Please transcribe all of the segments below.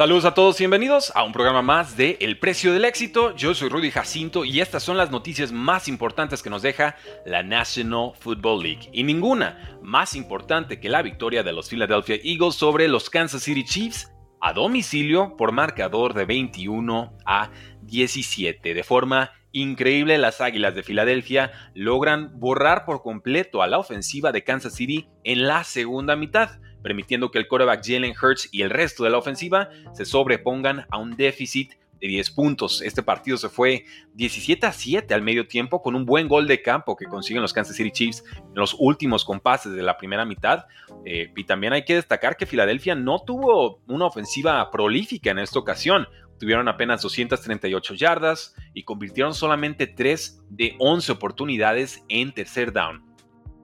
Saludos a todos y bienvenidos a un programa más de El Precio del Éxito. Yo soy Rudy Jacinto y estas son las noticias más importantes que nos deja la National Football League. Y ninguna más importante que la victoria de los Philadelphia Eagles sobre los Kansas City Chiefs a domicilio por marcador de 21 a 17. De forma increíble, las Águilas de Filadelfia logran borrar por completo a la ofensiva de Kansas City en la segunda mitad permitiendo que el quarterback Jalen Hurts y el resto de la ofensiva se sobrepongan a un déficit de 10 puntos. Este partido se fue 17 a 7 al medio tiempo con un buen gol de campo que consiguen los Kansas City Chiefs en los últimos compases de la primera mitad. Eh, y también hay que destacar que Filadelfia no tuvo una ofensiva prolífica en esta ocasión. Tuvieron apenas 238 yardas y convirtieron solamente 3 de 11 oportunidades en tercer down.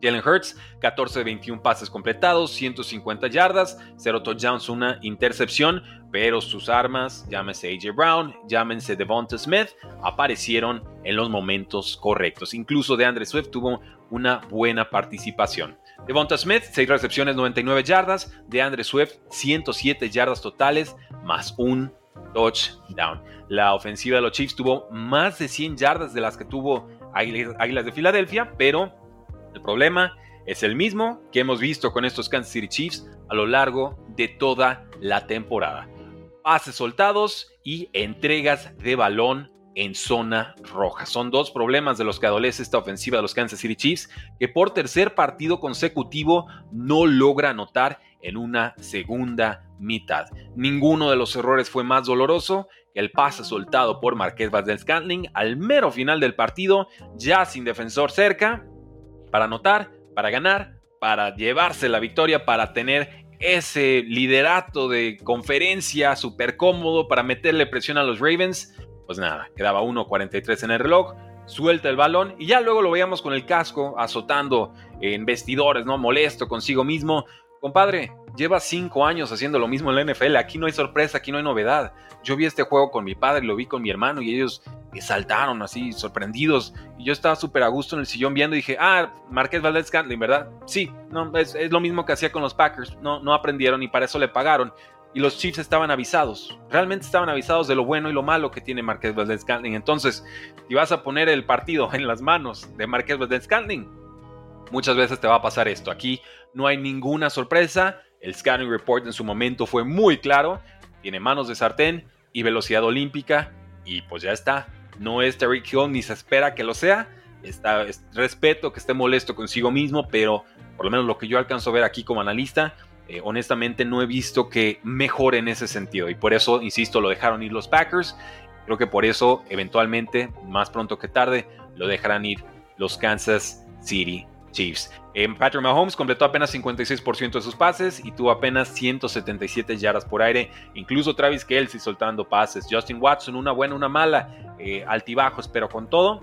Jalen Hurts, 14 de 21 pases completados, 150 yardas, 0 touchdowns, una intercepción, pero sus armas, llámese AJ Brown, llámense Devonta Smith, aparecieron en los momentos correctos. Incluso DeAndre Swift tuvo una buena participación. Devonta Smith, 6 recepciones, 99 yardas, DeAndre Swift, 107 yardas totales, más un touchdown. La ofensiva de los Chiefs tuvo más de 100 yardas de las que tuvo Águilas de Filadelfia, pero el problema es el mismo que hemos visto con estos Kansas City Chiefs a lo largo de toda la temporada. Pases soltados y entregas de balón en zona roja. Son dos problemas de los que adolece esta ofensiva de los Kansas City Chiefs, que por tercer partido consecutivo no logra anotar en una segunda mitad. Ninguno de los errores fue más doloroso que el pase soltado por Marqués Valdez Scantling al mero final del partido, ya sin defensor cerca, para anotar, para ganar, para llevarse la victoria, para tener ese liderato de conferencia súper cómodo para meterle presión a los Ravens. Pues nada, quedaba 1.43 en el reloj, suelta el balón y ya luego lo veíamos con el casco azotando en vestidores, ¿no? Molesto consigo mismo. Compadre, lleva cinco años haciendo lo mismo en la NFL, aquí no hay sorpresa, aquí no hay novedad. Yo vi este juego con mi padre, lo vi con mi hermano y ellos saltaron así, sorprendidos. Y yo estaba súper a gusto en el sillón viendo y dije, ah, Marqués Valdez Scantling, ¿verdad? Sí, no, es, lo mismo que hacía con los Packers. No, no aprendieron y para eso le pagaron. Y los Chiefs estaban avisados. Realmente estaban avisados de lo bueno y lo malo que tiene Marqués Valdez Scantling. Entonces, si vas a poner el partido en las manos de Marqués Valdez Scantling, muchas veces te va a pasar esto. Aquí no hay ninguna sorpresa. El Scanning Report en su momento fue muy claro. Tiene manos de sartén y velocidad olímpica. Y pues ya está no es Terry Hill ni se espera que lo sea. Está, respeto que esté molesto consigo mismo, pero por lo menos lo que yo alcanzo a ver aquí como analista, eh, honestamente no he visto que mejore en ese sentido. Y por eso, insisto, lo dejaron ir los Packers. Creo que por eso, eventualmente, más pronto que tarde, lo dejarán ir los Kansas City Chiefs. Patrick Mahomes completó apenas 56% de sus pases y tuvo apenas 177 yardas por aire. Incluso Travis Kelsey soltando pases. Justin Watson, una buena, una mala. Eh, altibajos, pero con todo,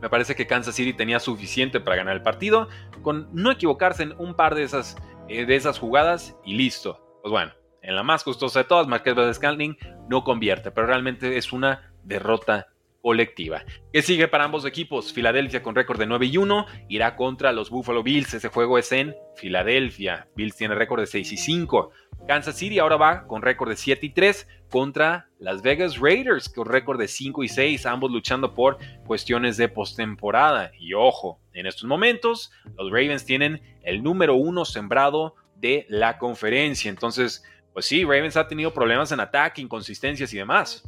me parece que Kansas City tenía suficiente para ganar el partido. Con no equivocarse en un par de esas, eh, de esas jugadas y listo. Pues bueno, en la más costosa de todas, Marquez Valdez no convierte, pero realmente es una derrota colectiva. ¿Qué sigue para ambos equipos? Filadelfia con récord de 9 y 1 irá contra los Buffalo Bills. Ese juego es en Filadelfia. Bills tiene récord de 6 y 5. Kansas City ahora va con récord de 7 y 3 contra Las Vegas Raiders con récord de 5 y 6, ambos luchando por cuestiones de postemporada. Y ojo, en estos momentos los Ravens tienen el número uno sembrado de la conferencia. Entonces, pues sí, Ravens ha tenido problemas en ataque, inconsistencias y demás.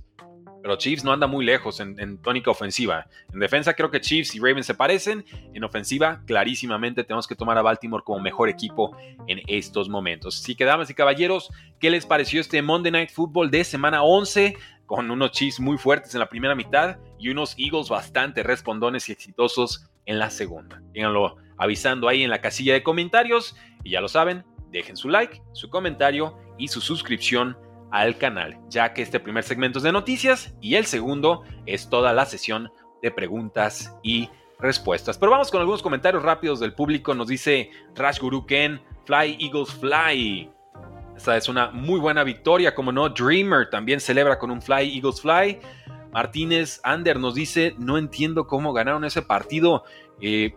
Pero Chiefs no anda muy lejos en, tónica ofensiva. En defensa creo que Chiefs y Ravens se parecen. En ofensiva, clarísimamente tenemos que tomar a Baltimore como mejor equipo en estos momentos. Así que, damas y caballeros, ¿qué les pareció este Monday Night Football de semana 11? Con unos Chiefs muy fuertes en la primera mitad y unos Eagles bastante respondones y exitosos en la segunda. Díganlo avisando ahí en la casilla de comentarios. Y ya lo saben, dejen su like, su comentario y su suscripción al canal, ya que este primer segmento es de noticias y el segundo es toda la sesión de preguntas y respuestas. Pero vamos con algunos comentarios rápidos del público. Nos dice Rash Guru Ken, Fly Eagles Fly. Esta es una muy buena victoria, como no. Dreamer también celebra con un Fly Eagles Fly. Martínez Ander nos dice, no entiendo cómo ganaron ese partido. Eh,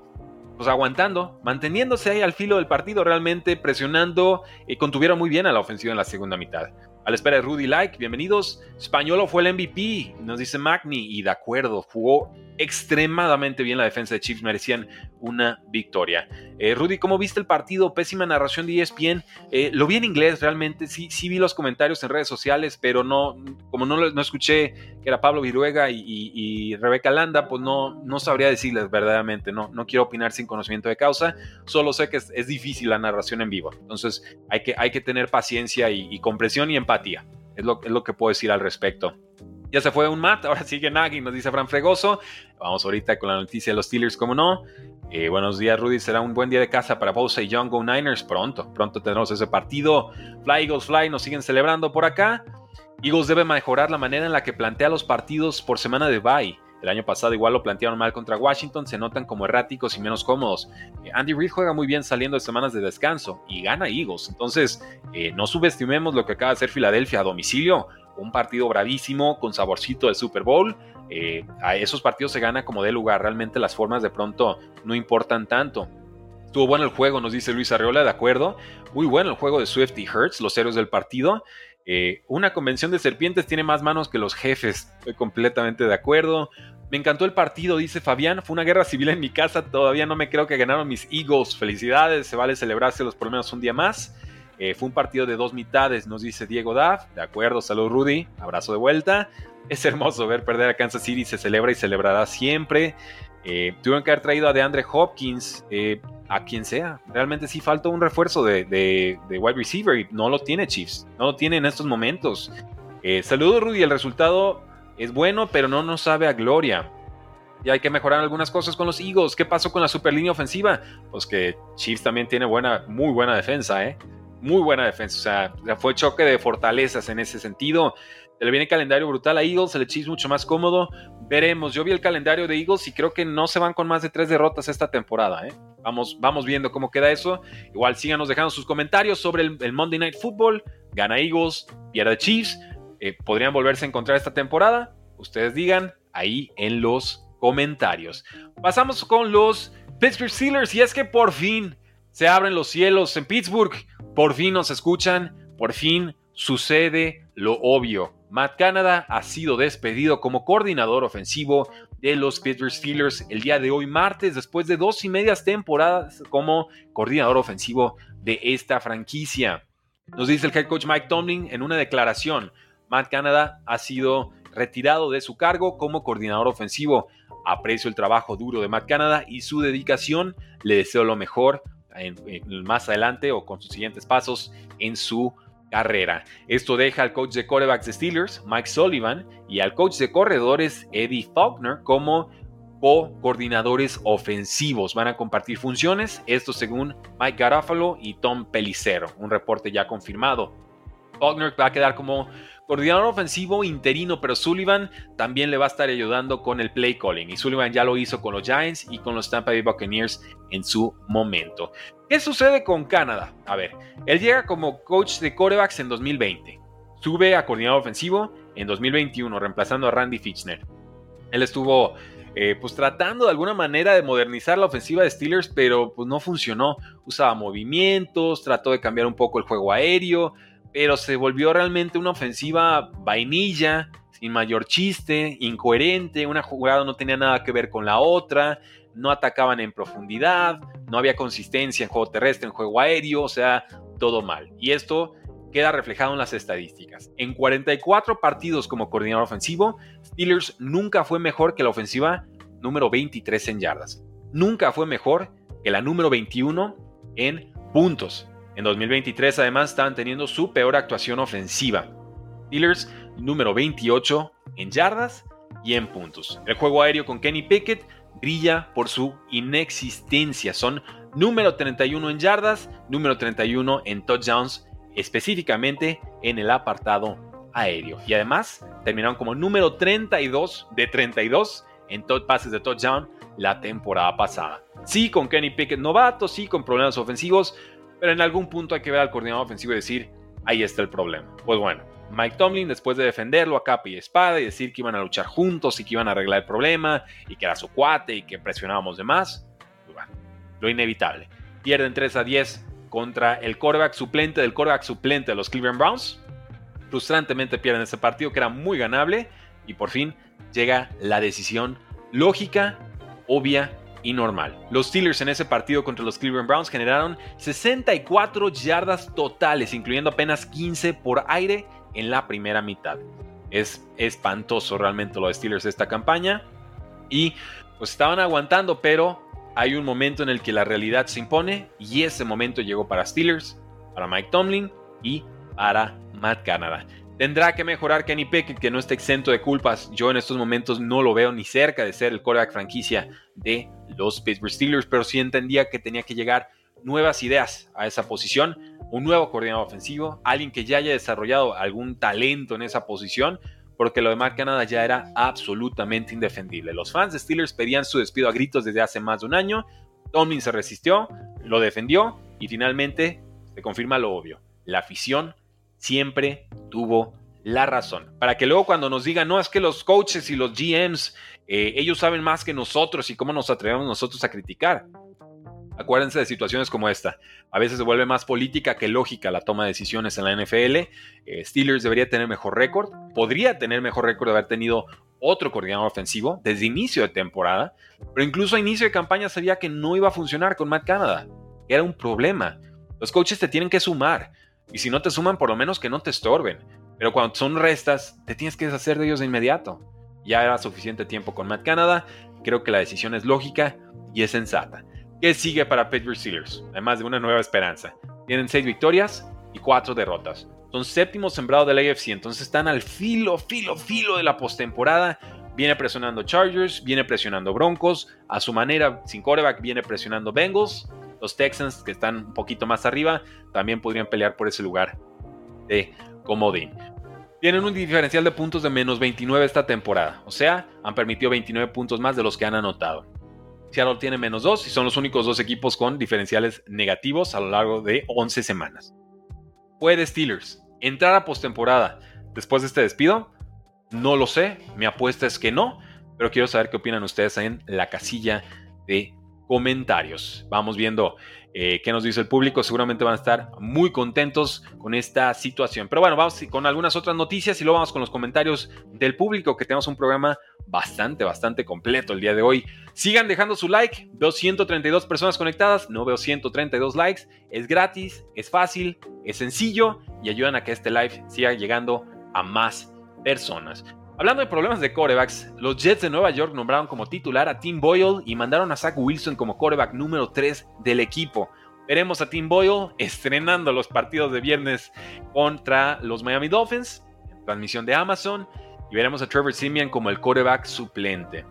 pues aguantando, manteniéndose ahí al filo del partido, realmente presionando, y contuvieron muy bien a la ofensiva en la segunda mitad. A la espera de Rudy Like, bienvenidos. Españolo fue el MVP, nos dice Magni, y de acuerdo, jugó extremadamente bien la defensa de Chiefs, merecían una victoria. Eh, Rudy, ¿cómo viste el partido? Pésima narración de ESPN. Eh, lo vi en inglés realmente, sí, sí vi los comentarios en redes sociales, pero no, como no, no escuché que era Pablo Viruega y, Rebeca Landa, pues no, no sabría decirles verdaderamente, no, no quiero opinar sin conocimiento de causa, solo sé que es, difícil la narración en vivo, entonces hay que, hay que tener paciencia y, y comprensión y empatía, es lo, es lo que puedo decir al respecto. Ya se fue un mat, ahora sigue Nagy, nos dice Fran Fregoso. Vamos ahorita con la noticia de los Steelers, como no. Eh, buenos días, Rudy. Será un buen día de casa para Bosa y Young Go Niners. Pronto, pronto tendremos ese partido. Fly Eagles Fly, nos siguen celebrando por acá. Eagles debe mejorar la manera en la que plantea los partidos por semana de bye. El año pasado igual lo plantearon mal contra Washington, se notan como erráticos y menos cómodos. Eh, Andy Reid juega muy bien saliendo de semanas de descanso y gana Eagles. Entonces, eh, no subestimemos lo que acaba de hacer Filadelfia a domicilio un partido bravísimo con saborcito del Super Bowl. Eh, a esos partidos se gana como de lugar, realmente las formas de pronto no importan tanto. Estuvo bueno el juego, nos dice Luis Arreola, de acuerdo. Muy bueno el juego de Swift y Hertz, los héroes del partido. Eh, una convención de serpientes tiene más manos que los jefes, estoy completamente de acuerdo. Me encantó el partido, dice Fabián. Fue una guerra civil en mi casa. Todavía no me creo que ganaron mis Eagles. Felicidades, se vale celebrárselos por lo menos un día más. Eh, fue un partido de dos mitades, nos dice Diego Daff. De acuerdo, salud Rudy, abrazo de vuelta. Es hermoso ver perder a Kansas City, se celebra y celebrará siempre. Eh, tuvieron que haber traído a DeAndre Hopkins, eh, a quien sea. Realmente sí falta un refuerzo de, wide receiver y no lo tiene Chiefs, no lo tiene en estos momentos. saludos Rudy, el resultado es bueno, pero no nos sabe a gloria. Y hay que mejorar algunas cosas con los Eagles. ¿Qué pasó con la super línea ofensiva? Pues que Chiefs también tiene buena, muy buena defensa, ¿eh? Muy buena defensa. O sea, fue choque de fortalezas en ese sentido. Se le viene calendario brutal a Eagles, se le Chiefs mucho más cómodo. Veremos. Yo vi el calendario de Eagles y creo que no se van con más de tres derrotas esta temporada. ¿eh? Vamos, vamos viendo cómo queda eso. Igual síganos dejando sus comentarios sobre el, Monday Night Football. Gana Eagles, pierde Chiefs. Eh, ¿Podrían volverse a encontrar esta temporada? Ustedes digan ahí en los comentarios. Pasamos con los Pittsburgh Steelers y es que por fin se abren los cielos en Pittsburgh. Por fin nos escuchan, por fin sucede lo obvio. Matt Canada ha sido despedido como coordinador ofensivo de los Pittsburgh Steelers el día de hoy, martes, después de dos y medias temporadas como coordinador ofensivo de esta franquicia. Nos dice el head coach Mike Tomlin en una declaración, Matt Canada ha sido retirado de su cargo como coordinador ofensivo. Aprecio el trabajo duro de Matt Canada y su dedicación. Le deseo lo mejor más adelante o con sus siguientes pasos en su carrera. Esto deja al coach de corebacks de Steelers, Mike Sullivan, y al coach de corredores, Eddie Faulkner, como co-coordinadores ofensivos. Van a compartir funciones, esto según Mike Garofalo y Tom Pelicero, un reporte ya confirmado. Faulkner va a quedar como coordinador ofensivo interino, pero Sullivan también le va a estar ayudando con el play calling. Y Sullivan ya lo hizo con los Giants y con los Tampa Bay Buccaneers en su momento. ¿Qué sucede con Canadá? A ver, él llega como coach de corebacks en 2020. Sube a coordinador ofensivo en 2021, reemplazando a Randy Fitchner. Él estuvo eh, pues tratando de alguna manera de modernizar la ofensiva de Steelers, pero pues no funcionó. Usaba movimientos, trató de cambiar un poco el juego aéreo, pero se volvió realmente una ofensiva vainilla, sin mayor chiste, incoherente, una jugada no tenía nada que ver con la otra, no atacaban en profundidad, no había consistencia en juego terrestre, en juego aéreo, o sea, todo mal. Y esto queda reflejado en las estadísticas. En 44 partidos como coordinador ofensivo, Steelers nunca fue mejor que la ofensiva número 23 en yardas. Nunca fue mejor que la número 21 en puntos. En 2023 además estaban teniendo su peor actuación ofensiva. Steelers número 28 en yardas y en puntos. El juego aéreo con Kenny Pickett brilla por su inexistencia. Son número 31 en yardas, número 31 en touchdowns específicamente en el apartado aéreo. Y además terminaron como número 32 de 32 en pases de touchdown la temporada pasada. Sí, con Kenny Pickett novato, sí, con problemas ofensivos, pero en algún punto hay que ver al coordinador ofensivo y decir, ahí está el problema. Pues bueno, Mike Tomlin, después de defenderlo a capa y espada y decir que iban a luchar juntos y que iban a arreglar el problema y que era su cuate y que presionábamos de más, pues lo inevitable. Pierden 3 a 10 contra el quarterback suplente del quarterback suplente de los Cleveland Browns. Frustrantemente pierden ese partido que era muy ganable y por fin llega la decisión lógica, obvia normal. Los Steelers en ese partido contra los Cleveland Browns generaron 64 yardas totales, incluyendo apenas 15 por aire en la primera mitad. Es espantoso realmente lo de Steelers esta campaña. Y pues estaban aguantando, pero hay un momento en el que la realidad se impone y ese momento llegó para Steelers, para Mike Tomlin y para Matt Canada. Tendrá que mejorar Kenny Pickett, que no está exento de culpas. Yo en estos momentos no lo veo ni cerca de ser el quarterback franquicia de los Pittsburgh Steelers, pero sí entendía que tenía que llegar nuevas ideas a esa posición, un nuevo coordinador ofensivo, alguien que ya haya desarrollado algún talento en esa posición, porque lo de Matt Canada ya era absolutamente indefendible. Los fans de Steelers pedían su despido a gritos desde hace más de un año, Tomlin se resistió, lo defendió y finalmente se confirma lo obvio. La afición siempre tuvo la razón. Para que luego cuando nos digan, no, es que los coaches y los GMs, eh, ellos saben más que nosotros y cómo nos atrevemos nosotros a criticar. Acuérdense de situaciones como esta. A veces se vuelve más política que lógica la toma de decisiones en la NFL. Eh, Steelers debería tener mejor récord. Podría tener mejor récord de haber tenido otro coordinador ofensivo desde inicio de temporada. Pero incluso a inicio de campaña sabía que no iba a funcionar con Matt Canada. Era un problema. Los coaches te tienen que sumar. Y si no te suman, por lo menos que no te estorben. Pero cuando son restas, te tienes que deshacer de ellos de inmediato. Ya era suficiente tiempo con Matt Canada. Creo que la decisión es lógica y es sensata. ¿Qué sigue para Pittsburgh Steelers? Además de una nueva esperanza. Tienen seis victorias y cuatro derrotas. Son séptimo sembrado del AFC, entonces están al filo, filo, filo de la postemporada. Viene presionando Chargers, viene presionando Broncos. A su manera, sin quarterback, viene presionando Bengals. Los Texans, que están un poquito más arriba, también podrían pelear por ese lugar de comodín. Tienen un diferencial de puntos de menos 29 esta temporada, o sea, han permitido 29 puntos más de los que han anotado. Seattle tiene menos 2 y son los únicos dos equipos con diferenciales negativos a lo largo de 11 semanas. ¿Puede Steelers entrar a postemporada después de este despido? No lo sé, mi apuesta es que no, pero quiero saber qué opinan ustedes en la casilla de comentarios. Vamos viendo eh, qué nos dice el público. Seguramente van a estar muy contentos con esta situación. Pero bueno, vamos con algunas otras noticias y luego vamos con los comentarios del público, que tenemos un programa bastante, bastante completo el día de hoy. Sigan dejando su like. Veo 132 personas conectadas, no veo 132 likes. Es gratis, es fácil, es sencillo y ayudan a que este live siga llegando a más personas. Hablando de problemas de corebacks, los Jets de Nueva York nombraron como titular a Tim Boyle y mandaron a Zach Wilson como coreback número 3 del equipo. Veremos a Tim Boyle estrenando los partidos de viernes contra los Miami Dolphins, transmisión de Amazon, y veremos a Trevor Simeon como el coreback suplente.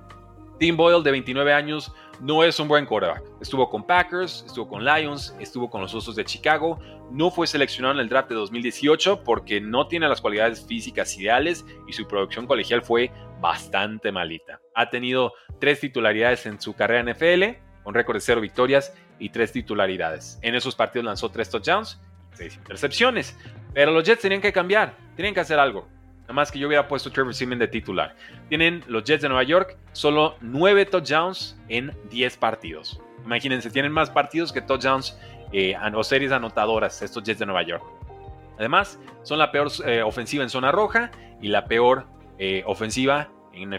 Tim Boyle, de 29 años, no es un buen quarterback. Estuvo con Packers, estuvo con Lions, estuvo con los Osos de Chicago. No fue seleccionado en el draft de 2018 porque no tiene las cualidades físicas ideales y su producción colegial fue bastante malita. Ha tenido tres titularidades en su carrera en NFL, con récord de cero victorias y tres titularidades. En esos partidos lanzó tres touchdowns y seis intercepciones. Pero los Jets tenían que cambiar, tenían que hacer algo. Más que yo hubiera puesto Trevor Simeon de titular. Tienen los Jets de Nueva York solo 9 touchdowns en 10 partidos. Imagínense, tienen más partidos que touchdowns eh, o series anotadoras estos Jets de Nueva York. Además, son la peor eh, ofensiva en zona roja y la peor eh, ofensiva,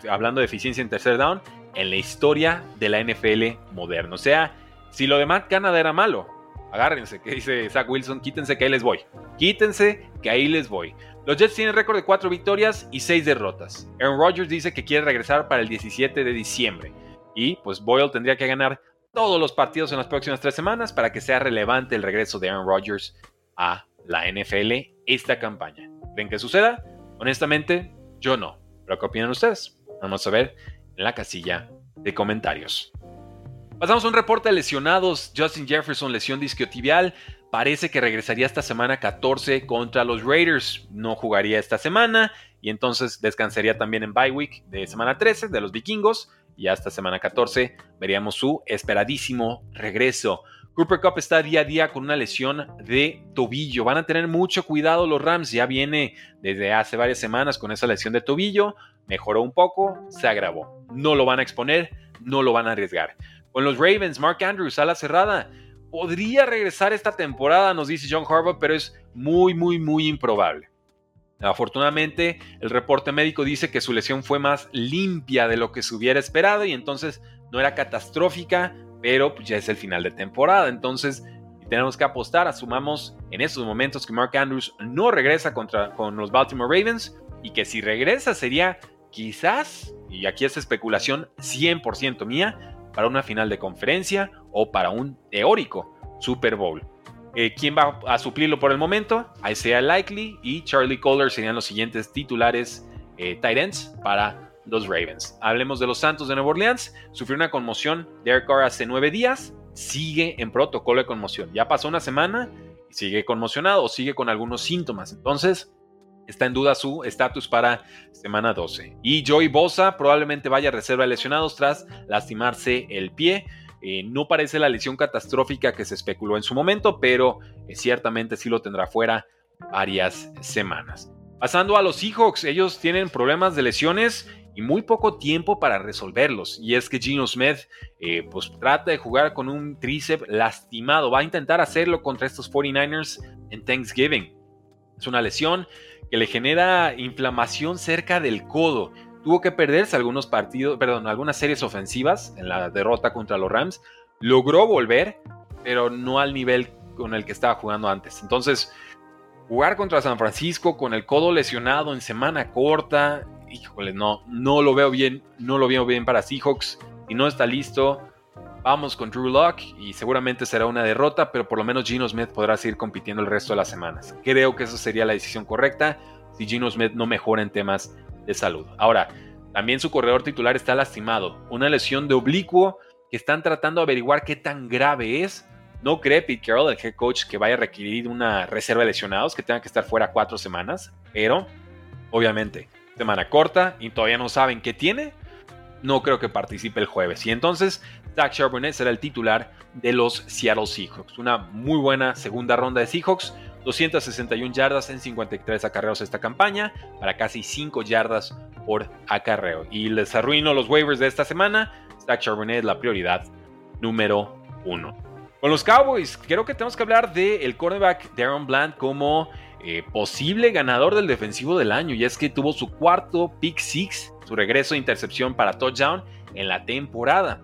hablando de eficiencia en tercer down, en la historia de la NFL moderna. O sea, si lo de Matt Canada era malo, agárrense, que dice Zach Wilson, quítense que ahí les voy. Quítense que ahí les voy. Los Jets tienen récord de 4 victorias y 6 derrotas. Aaron Rodgers dice que quiere regresar para el 17 de diciembre. Y pues Boyle tendría que ganar todos los partidos en las próximas 3 semanas para que sea relevante el regreso de Aaron Rodgers a la NFL esta campaña. ¿Creen que suceda? Honestamente, yo no. ¿Pero qué opinan ustedes? Vamos a ver en la casilla de comentarios. Pasamos a un reporte de lesionados. Justin Jefferson, lesión disquiotibial parece que regresaría esta semana 14 contra los Raiders. No jugaría esta semana y entonces descansaría también en bye week de semana 13 de los vikingos y hasta semana 14 veríamos su esperadísimo regreso. Cooper Cup está día a día con una lesión de tobillo. Van a tener mucho cuidado los Rams. Ya viene desde hace varias semanas con esa lesión de tobillo. Mejoró un poco, se agravó. No lo van a exponer, no lo van a arriesgar. Con los Ravens, Mark Andrews, ala cerrada. Podría regresar esta temporada, nos dice John Harbaugh, pero es muy, muy, muy improbable. Afortunadamente, el reporte médico dice que su lesión fue más limpia de lo que se hubiera esperado y entonces no era catastrófica, pero pues, ya es el final de temporada. Entonces, tenemos que apostar, asumamos en estos momentos que Mark Andrews no regresa contra, con los Baltimore Ravens y que si regresa sería quizás, y aquí es especulación 100% mía, para una final de conferencia o para un teórico Super Bowl. Eh, ¿Quién va a suplirlo por el momento? Isaiah Likely y Charlie Kohler serían los siguientes titulares eh, tight ends para los Ravens. Hablemos de los Santos de Nueva Orleans. Sufrió una conmoción Derek Carr hace nueve días. Sigue en protocolo de conmoción. Ya pasó una semana y sigue conmocionado o sigue con algunos síntomas. Entonces, está en duda su estatus para semana 12. Y Joey Bosa probablemente vaya a reserva de lesionados tras lastimarse el pie. Eh, no parece la lesión catastrófica que se especuló en su momento, pero eh, ciertamente sí lo tendrá fuera varias semanas. Pasando a los Seahawks, ellos tienen problemas de lesiones y muy poco tiempo para resolverlos. Y es que Gino Smith eh, pues trata de jugar con un tríceps lastimado. Va a intentar hacerlo contra estos 49ers en Thanksgiving. Es una lesión que le genera inflamación cerca del codo. Tuvo que perderse algunos partidos, perdón, algunas series ofensivas en la derrota contra los Rams. Logró volver, pero no al nivel con el que estaba jugando antes. Entonces, jugar contra San Francisco con el codo lesionado en semana corta híjole, no, no lo veo bien, no lo veo bien para Seahawks. Y no está listo, vamos con Drew Lock y seguramente será una derrota, pero por lo menos Gino Smith podrá seguir compitiendo el resto de las semanas. Creo que esa sería la decisión correcta si Gino Smith no mejora en temas de salud. Ahora, también su corredor titular está lastimado, una lesión de oblicuo que están tratando de averiguar qué tan grave es. No cree Pete Carroll, el head coach, que vaya a requerir una reserva de lesionados, que tenga que estar fuera cuatro semanas, pero obviamente semana corta y todavía no saben qué tiene, no creo que participe el jueves. Y entonces Zach Charbonnet será el titular de los Seattle Seahawks. Una muy buena segunda ronda de Seahawks. 261 yardas en 53 acarreos esta campaña, para casi 5 yardas por acarreo. Y les arruino los waivers de esta semana. Zach Charbonnet es la prioridad número uno. Con los Cowboys, creo que tenemos que hablar del el cornerback Darren Bland como eh, posible ganador del defensivo del año, y es que tuvo su cuarto pick six, su regreso de intercepción para touchdown en la temporada.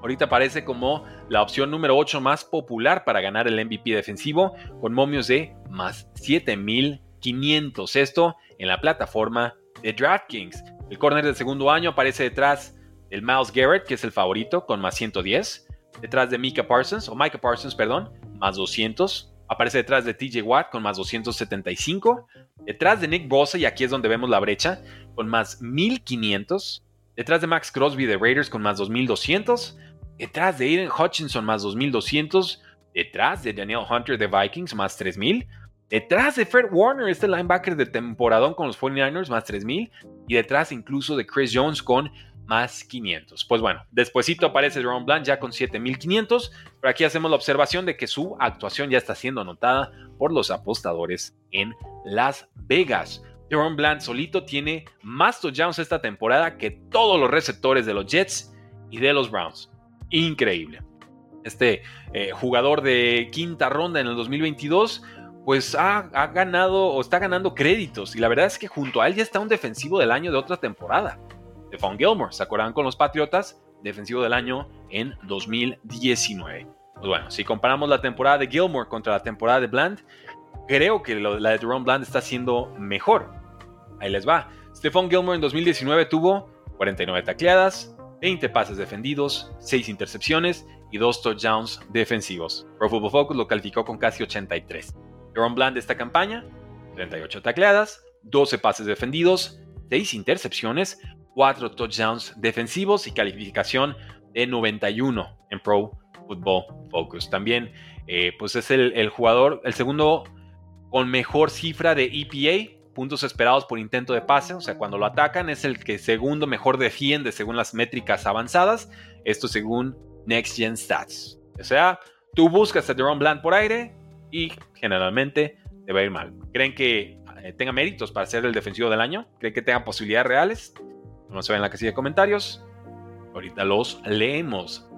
Ahorita parece como la opción número 8 más popular para ganar el MVP defensivo, con momios de más 7500. Esto en la plataforma de DraftKings. El corner del segundo año aparece detrás del Miles Garrett, que es el favorito, con más 110. Detrás de Mika Parsons, o Micah Parsons, perdón, más 200. Aparece detrás de TJ Watt con más 275. Detrás de Nick Bosa, y aquí es donde vemos la brecha, con más 1500. Detrás de Max Crosby de Raiders con más 2200. Detrás de Aiden Hutchinson más 2200. Detrás de Daniel Hunter de Vikings más 3000. Detrás de Fred Warner, este linebacker de temporadón con los 49ers más 3000. Y detrás incluso de Chris Jones con más 500. Pues bueno, despuesito aparece Ron Bland ya con 7500, pero aquí hacemos la observación de que su actuación ya está siendo anotada por los apostadores en Las Vegas. Jerome Bland solito tiene más touchdowns esta temporada que todos los receptores de los Jets y de los Browns. Increíble. Este eh, jugador de quinta ronda en el 2022, pues ha, ha, ganado o está ganando créditos. Y la verdad es que junto a él ya está un defensivo del año de otra temporada. Stephon Gilmore. ¿Se acuerdan con los Patriotas? Defensivo del año en 2019. Pues bueno, si comparamos la temporada de Gilmore contra la temporada de Bland, creo que la de Jerome Bland está siendo mejor. Ahí les va. Stephon Gilmore en 2019 tuvo 49 tacleadas, 20 pases defendidos, 6 intercepciones y 2 touchdowns defensivos. Pro Football Focus lo calificó con casi 83. Jerome Bland de esta campaña, 38 tacleadas, 12 pases defendidos, 6 intercepciones, 4 touchdowns defensivos y calificación de 91 en Pro Football Focus. También eh, pues es el, jugador, el segundo con mejor cifra de EPA, puntos esperados por intento de pase, o sea, cuando lo atacan es el que segundo mejor defiende según las métricas avanzadas, esto según Next Gen Stats. O sea, tú buscas a Deron Bland por aire y generalmente te va a ir mal. ¿Creen que eh, tenga méritos para ser el defensivo del año? ¿Creen que tenga posibilidades reales? No se ve en la casilla de comentarios. Ahorita los leemos.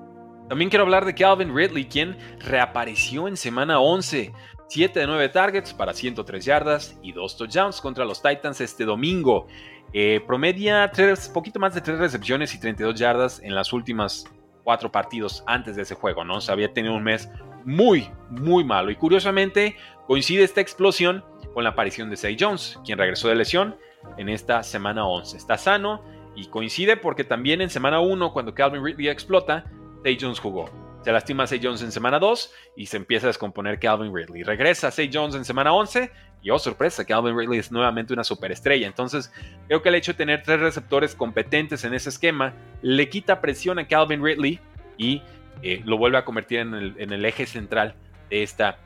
También quiero hablar de Calvin Ridley, quien reapareció en semana 11. 7 de 9 targets para 103 yardas y 2 touchdowns contra los Titans este domingo. Eh, promedia tres, poquito más de 3 recepciones y 32 yardas en las últimas 4 partidos antes de ese juego, ¿no? O había tenido un mes muy, muy malo. Y curiosamente coincide esta explosión con la aparición de Say Jones, quien regresó de lesión en esta semana 11. Está sano y coincide porque también en semana 1, cuando Calvin Ridley explota, Say Jones jugó. Se lastima Say Jones en semana 2 y se empieza a descomponer Calvin Ridley. Regresa Say Jones en semana 11 y oh sorpresa, Calvin Ridley es nuevamente una superestrella. Entonces creo que el hecho de tener tres receptores competentes en ese esquema le quita presión a Calvin Ridley y eh, lo vuelve a convertir en el, en el eje central de esta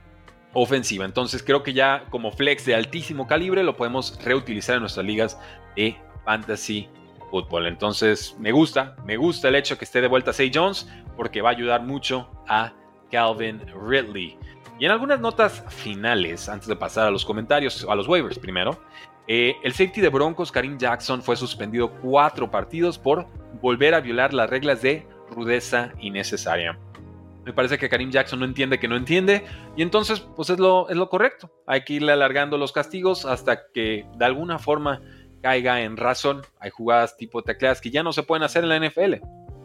ofensiva. Entonces creo que ya como flex de altísimo calibre lo podemos reutilizar en nuestras ligas de fantasy fútbol. Entonces, me gusta, me gusta el hecho que esté de vuelta Say Jones porque va a ayudar mucho a Calvin Ridley. Y en algunas notas finales, antes de pasar a los comentarios, a los waivers primero, eh, el safety de Broncos, Karim Jackson, fue suspendido cuatro partidos por volver a violar las reglas de rudeza innecesaria. Me parece que Karim Jackson no entiende que no entiende y entonces pues es lo, es lo correcto. Hay que irle alargando los castigos hasta que de alguna forma caiga en razón. Hay jugadas tipo tecleadas que ya no se pueden hacer en la NFL.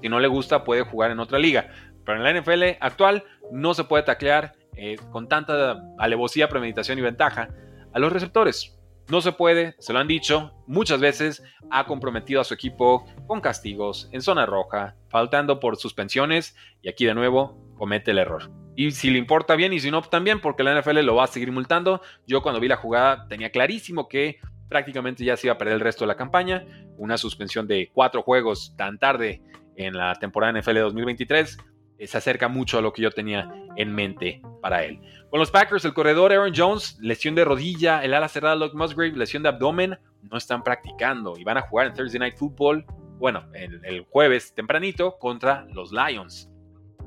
Si no le gusta, puede jugar en otra liga. Pero en la NFL actual no se puede taclear eh, con tanta alevosía, premeditación y ventaja a los receptores. No se puede, se lo han dicho muchas veces, ha comprometido a su equipo con castigos en zona roja, faltando por suspensiones y aquí de nuevo comete el error. Y si le importa bien y si no también, porque la NFL lo va a seguir multando. Yo cuando vi la jugada tenía clarísimo que prácticamente ya se iba a perder el resto de la campaña. Una suspensión de cuatro juegos tan tarde en la temporada NFL 2023 eh, se acerca mucho a lo que yo tenía en mente para él. Con los Packers, el corredor Aaron Jones, lesión de rodilla, el ala cerrada Luke Musgrave, lesión de abdomen, no están practicando y van a jugar en Thursday Night Football, bueno, el, el jueves tempranito contra los Lions.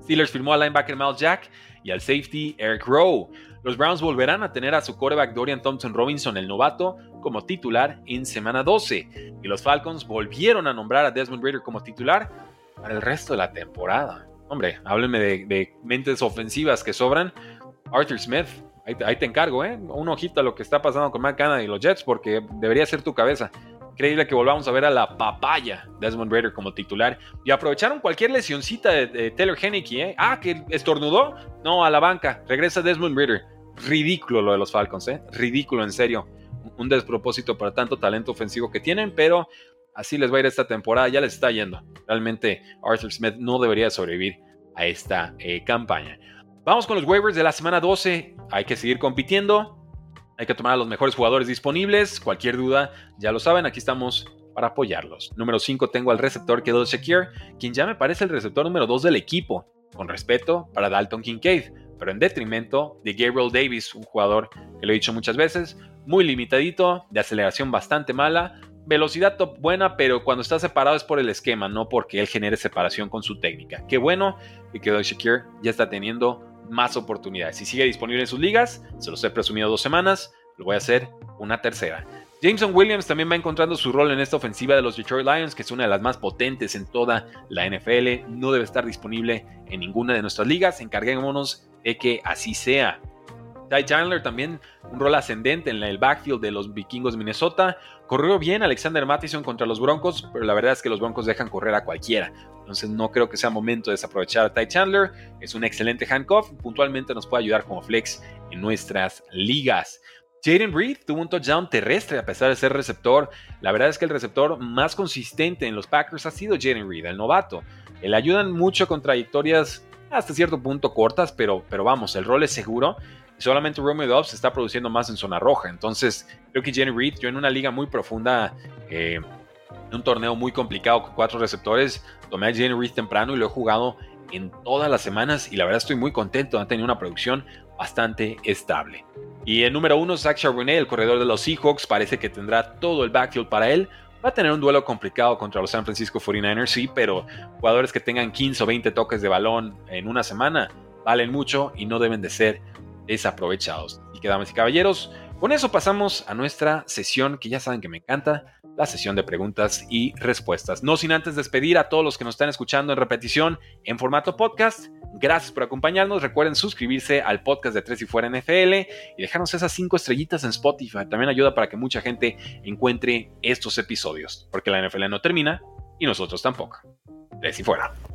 Steelers firmó al linebacker Miles Jack y al safety Eric Rowe. Los Browns volverán a tener a su quarterback Dorian Thompson Robinson, el novato, como titular en semana 12. Y los Falcons volvieron a nombrar a Desmond Ritter como titular para el resto de la temporada. Hombre, háblenme de, mentes ofensivas que sobran. Arthur Smith, ahí, te encargo, ¿eh? Un ojito a lo que está pasando con Matt Canada y los Jets, porque debería ser tu cabeza. Increíble que volvamos a ver a la papaya Desmond Ritter como titular. Y aprovecharon cualquier lesioncita de, Taylor Henneke, ¿eh? Ah, que estornudó. No, a la banca. Regresa Desmond Ritter ridículo lo de los Falcons, ¿eh? Ridículo, en serio. Un despropósito para tanto talento ofensivo que tienen, pero así les va a ir esta temporada, ya les está yendo. Realmente Arthur Smith no debería sobrevivir a esta eh, campaña. Vamos con los waivers de la semana 12. Hay que seguir compitiendo. Hay que tomar a los mejores jugadores disponibles. Cualquier duda, ya lo saben, aquí estamos para apoyarlos. Número 5 tengo al receptor Kedol Shakir, quien ya me parece el receptor número 2 del equipo. Con respeto para Dalton Kincaid pero en detrimento de Gabriel Davis, un jugador que lo he dicho muchas veces, muy limitadito, de aceleración bastante mala, velocidad top buena, pero cuando está separado es por el esquema, no porque él genere separación con su técnica. Qué bueno que quedó Shakir ya está teniendo más oportunidades. Si sigue disponible en sus ligas, se los he presumido dos semanas, lo voy a hacer una tercera. Jameson Williams también va encontrando su rol en esta ofensiva de los Detroit Lions, que es una de las más potentes en toda la NFL. No debe estar disponible en ninguna de nuestras ligas. Encarguémonos de que así sea. Ty Chandler también un rol ascendente en el backfield de los vikingos de Minnesota. Corrió bien Alexander Mattison contra los Broncos, pero la verdad es que los Broncos dejan correr a cualquiera. Entonces no creo que sea momento de desaprovechar a Ty Chandler. Es un excelente handcuff. Puntualmente nos puede ayudar como flex en nuestras ligas. Jaden Reed tuvo un touchdown terrestre a pesar de ser receptor. La verdad es que el receptor más consistente en los Packers ha sido Jaden Reed, el novato. Le ayudan mucho con trayectorias hasta cierto punto cortas, pero, pero vamos, el rol es seguro. Solamente Romeo Dobbs está produciendo más en zona roja. Entonces, creo que Jaden Reed, yo en una liga muy profunda, eh, en un torneo muy complicado con cuatro receptores, tomé a Jaden Reed temprano y lo he jugado en todas las semanas y la verdad estoy muy contento, ha tenido una producción bastante estable. Y en número uno, Zach Charbonnet, el corredor de los Seahawks, parece que tendrá todo el backfield para él. Va a tener un duelo complicado contra los San Francisco 49ers, sí, pero jugadores que tengan 15 o 20 toques de balón en una semana valen mucho y no deben de ser desaprovechados. Y que damas y caballeros, con eso pasamos a nuestra sesión que ya saben que me encanta, la sesión de preguntas y respuestas. No sin antes despedir a todos los que nos están escuchando en repetición en formato podcast. Gracias por acompañarnos. Recuerden suscribirse al podcast de Tres y Fuera NFL y dejarnos esas cinco estrellitas en Spotify. También ayuda para que mucha gente encuentre estos episodios, porque la NFL no termina y nosotros tampoco. Tres y Fuera.